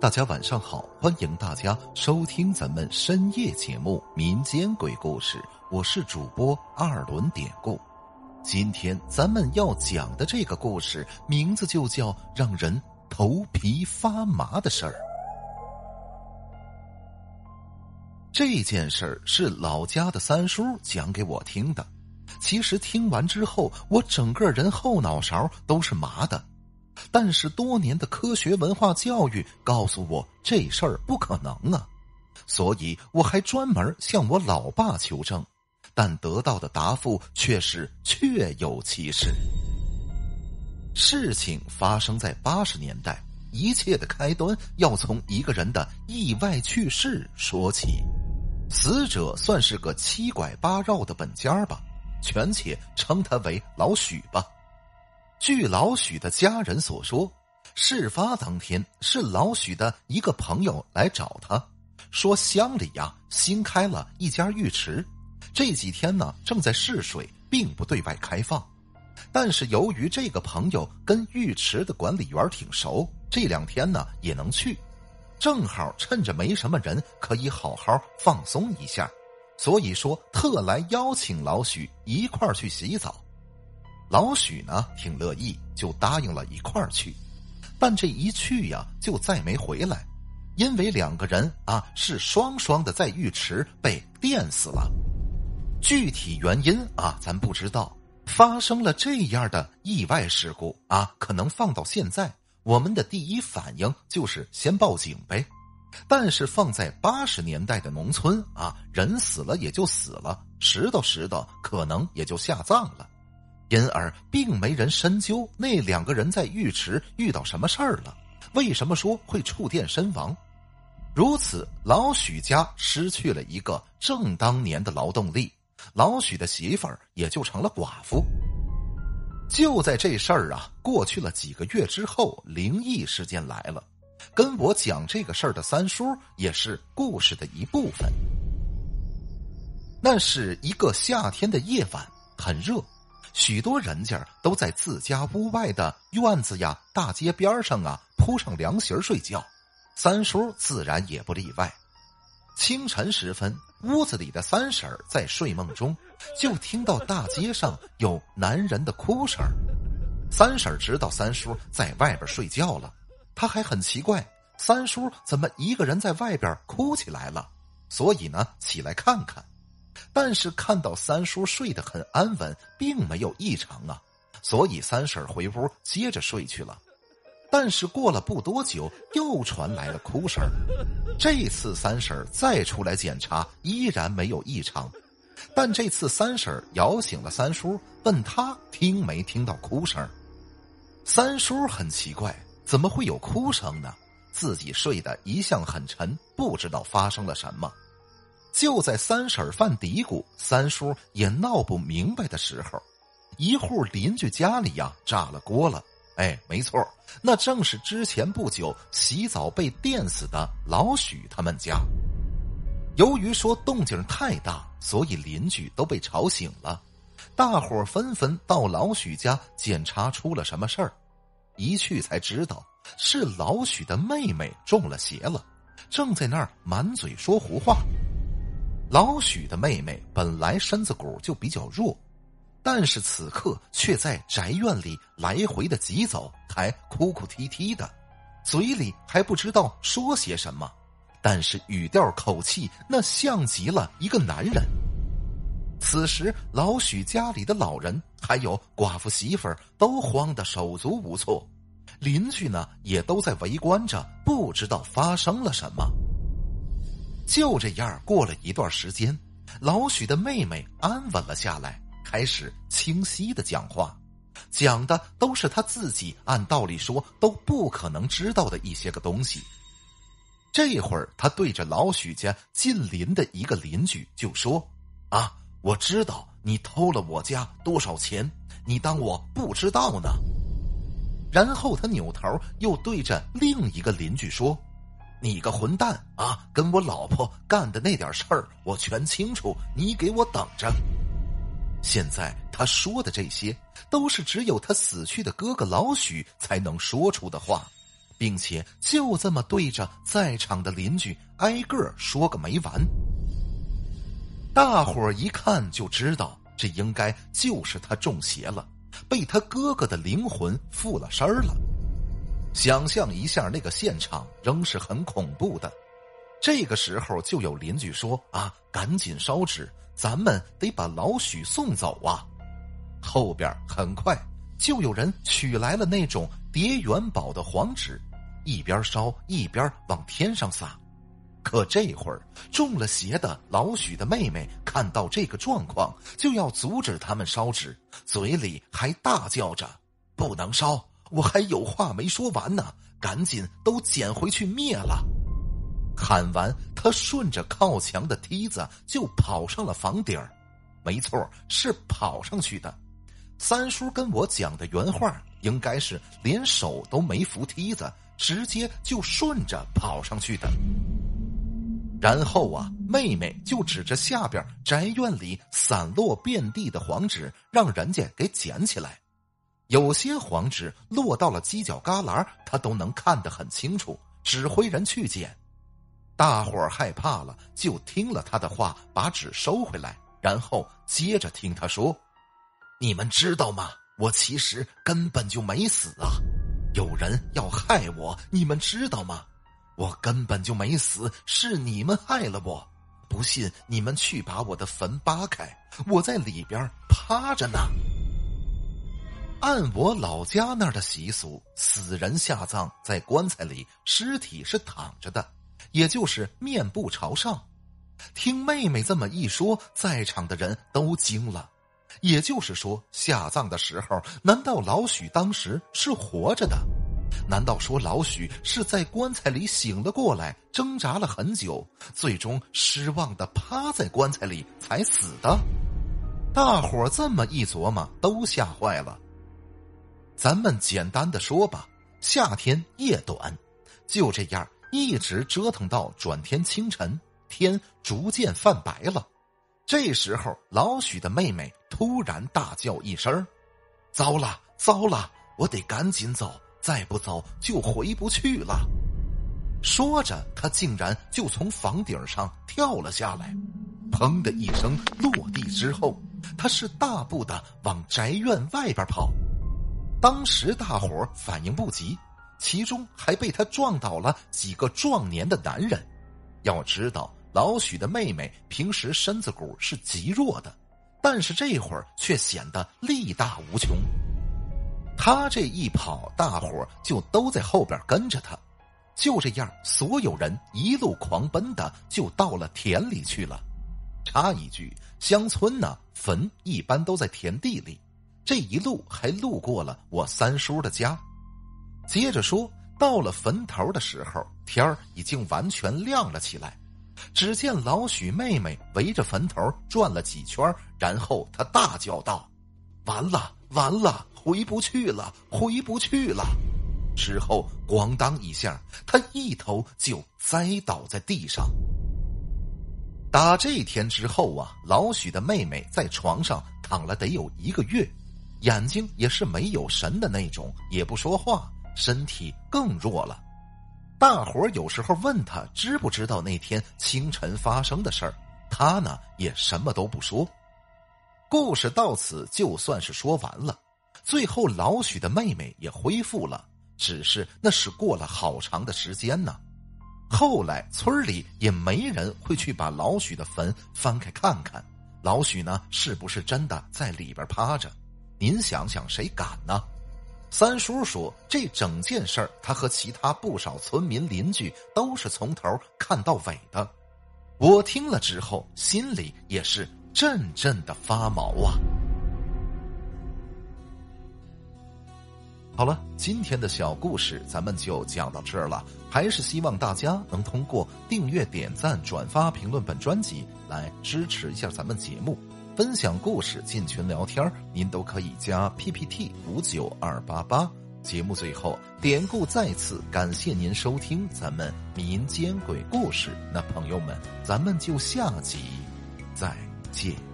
大家晚上好，欢迎大家收听咱们深夜节目《民间鬼故事》，我是主播二轮典故。今天咱们要讲的这个故事，名字就叫让人头皮发麻的事儿。这件事儿是老家的三叔讲给我听的，其实听完之后，我整个人后脑勺都是麻的。但是多年的科学文化教育告诉我这事儿不可能啊，所以我还专门向我老爸求证，但得到的答复却是确有其事。事情发生在八十年代，一切的开端要从一个人的意外去世说起。死者算是个七拐八绕的本家吧，权且称他为老许吧。据老许的家人所说，事发当天是老许的一个朋友来找他，说乡里呀新开了一家浴池，这几天呢正在试水，并不对外开放。但是由于这个朋友跟浴池的管理员挺熟，这两天呢也能去，正好趁着没什么人，可以好好放松一下，所以说特来邀请老许一块儿去洗澡。老许呢挺乐意，就答应了一块儿去，但这一去呀就再没回来，因为两个人啊是双双的在浴池被电死了，具体原因啊咱不知道。发生了这样的意外事故啊，可能放到现在，我们的第一反应就是先报警呗。但是放在八十年代的农村啊，人死了也就死了，拾掇拾掇，可能也就下葬了。因而，并没人深究那两个人在浴池遇到什么事儿了，为什么说会触电身亡？如此，老许家失去了一个正当年的劳动力，老许的媳妇儿也就成了寡妇。就在这事儿啊过去了几个月之后，灵异事件来了。跟我讲这个事儿的三叔也是故事的一部分。那是一个夏天的夜晚，很热。许多人家都在自家屋外的院子呀、大街边上啊铺上凉席睡觉，三叔自然也不例外。清晨时分，屋子里的三婶在睡梦中，就听到大街上有男人的哭声。三婶知道三叔在外边睡觉了，他还很奇怪，三叔怎么一个人在外边哭起来了，所以呢，起来看看。但是看到三叔睡得很安稳，并没有异常啊，所以三婶回屋接着睡去了。但是过了不多久，又传来了哭声。这次三婶再出来检查，依然没有异常。但这次三婶摇醒了三叔，问他听没听到哭声。三叔很奇怪，怎么会有哭声呢？自己睡得一向很沉，不知道发生了什么。就在三婶犯嘀咕，三叔也闹不明白的时候，一户邻居家里呀炸了锅了。哎，没错，那正是之前不久洗澡被电死的老许他们家。由于说动静太大，所以邻居都被吵醒了，大伙纷纷到老许家检查出了什么事儿。一去才知道是老许的妹妹中了邪了，正在那儿满嘴说胡话。老许的妹妹本来身子骨就比较弱，但是此刻却在宅院里来回的疾走，还哭哭啼啼的，嘴里还不知道说些什么，但是语调口气那像极了一个男人。此时，老许家里的老人还有寡妇媳妇儿都慌得手足无措，邻居呢也都在围观着，不知道发生了什么。就这样过了一段时间，老许的妹妹安稳了下来，开始清晰的讲话，讲的都是他自己按道理说都不可能知道的一些个东西。这会儿，他对着老许家近邻的一个邻居就说：“啊，我知道你偷了我家多少钱，你当我不知道呢？”然后他扭头又对着另一个邻居说。你个混蛋啊！跟我老婆干的那点事儿，我全清楚。你给我等着！现在他说的这些，都是只有他死去的哥哥老许才能说出的话。并且就这么对着在场的邻居挨个说个没完。大伙儿一看就知道，这应该就是他中邪了，被他哥哥的灵魂附了身了。想象一下那个现场，仍是很恐怖的。这个时候，就有邻居说：“啊，赶紧烧纸，咱们得把老许送走啊！”后边很快就有人取来了那种叠元宝的黄纸，一边烧一边往天上撒。可这会儿中了邪的老许的妹妹看到这个状况，就要阻止他们烧纸，嘴里还大叫着：“不能烧！我还有话没说完呢！赶紧都捡回去灭了！”喊完，他顺着靠墙的梯子就跑上了房顶儿。没错，是跑上去的。三叔跟我讲的原话应该是连手都没扶梯子，直接就顺着跑上去的。然后啊，妹妹就指着下边宅院里散落遍地的黄纸，让人家给捡起来。有些黄纸落到了犄角旮旯，他都能看得很清楚，指挥人去捡。大伙儿害怕了，就听了他的话，把纸收回来，然后接着听他说：“你们知道吗？我其实根本就没死啊！有人要害我，你们知道吗？”我根本就没死，是你们害了我。不信你们去把我的坟扒开，我在里边趴着呢。按我老家那儿的习俗，死人下葬在棺材里，尸体是躺着的，也就是面部朝上。听妹妹这么一说，在场的人都惊了。也就是说，下葬的时候，难道老许当时是活着的？难道说老许是在棺材里醒了过来，挣扎了很久，最终失望的趴在棺材里才死的？大伙这么一琢磨，都吓坏了。咱们简单的说吧，夏天夜短，就这样一直折腾到转天清晨，天逐渐泛白了。这时候，老许的妹妹突然大叫一声：“糟了，糟了！我得赶紧走。”再不走就回不去了。说着，他竟然就从房顶上跳了下来，砰的一声落地之后，他是大步的往宅院外边跑。当时大伙反应不及，其中还被他撞倒了几个壮年的男人。要知道，老许的妹妹平时身子骨是极弱的，但是这会儿却显得力大无穷。他这一跑，大伙就都在后边跟着他。就这样，所有人一路狂奔的就到了田里去了。插一句，乡村呢，坟一般都在田地里。这一路还路过了我三叔的家。接着说，到了坟头的时候，天儿已经完全亮了起来。只见老许妹妹围着坟头转了几圈，然后她大叫道：“完了，完了！”回不去了，回不去了。之后，咣当一下，他一头就栽倒在地上。打这天之后啊，老许的妹妹在床上躺了得有一个月，眼睛也是没有神的那种，也不说话，身体更弱了。大伙儿有时候问他知不知道那天清晨发生的事儿，他呢也什么都不说。故事到此就算是说完了。最后，老许的妹妹也恢复了，只是那是过了好长的时间呢。后来村里也没人会去把老许的坟翻开看看，老许呢是不是真的在里边趴着？您想想，谁敢呢？三叔说，这整件事儿，他和其他不少村民邻居都是从头看到尾的。我听了之后，心里也是阵阵的发毛啊。好了，今天的小故事咱们就讲到这儿了。还是希望大家能通过订阅、点赞、转发、评论本专辑来支持一下咱们节目，分享故事、进群聊天您都可以加 PPT 五九二八八。节目最后，典故再次感谢您收听咱们民间鬼故事。那朋友们，咱们就下集再见。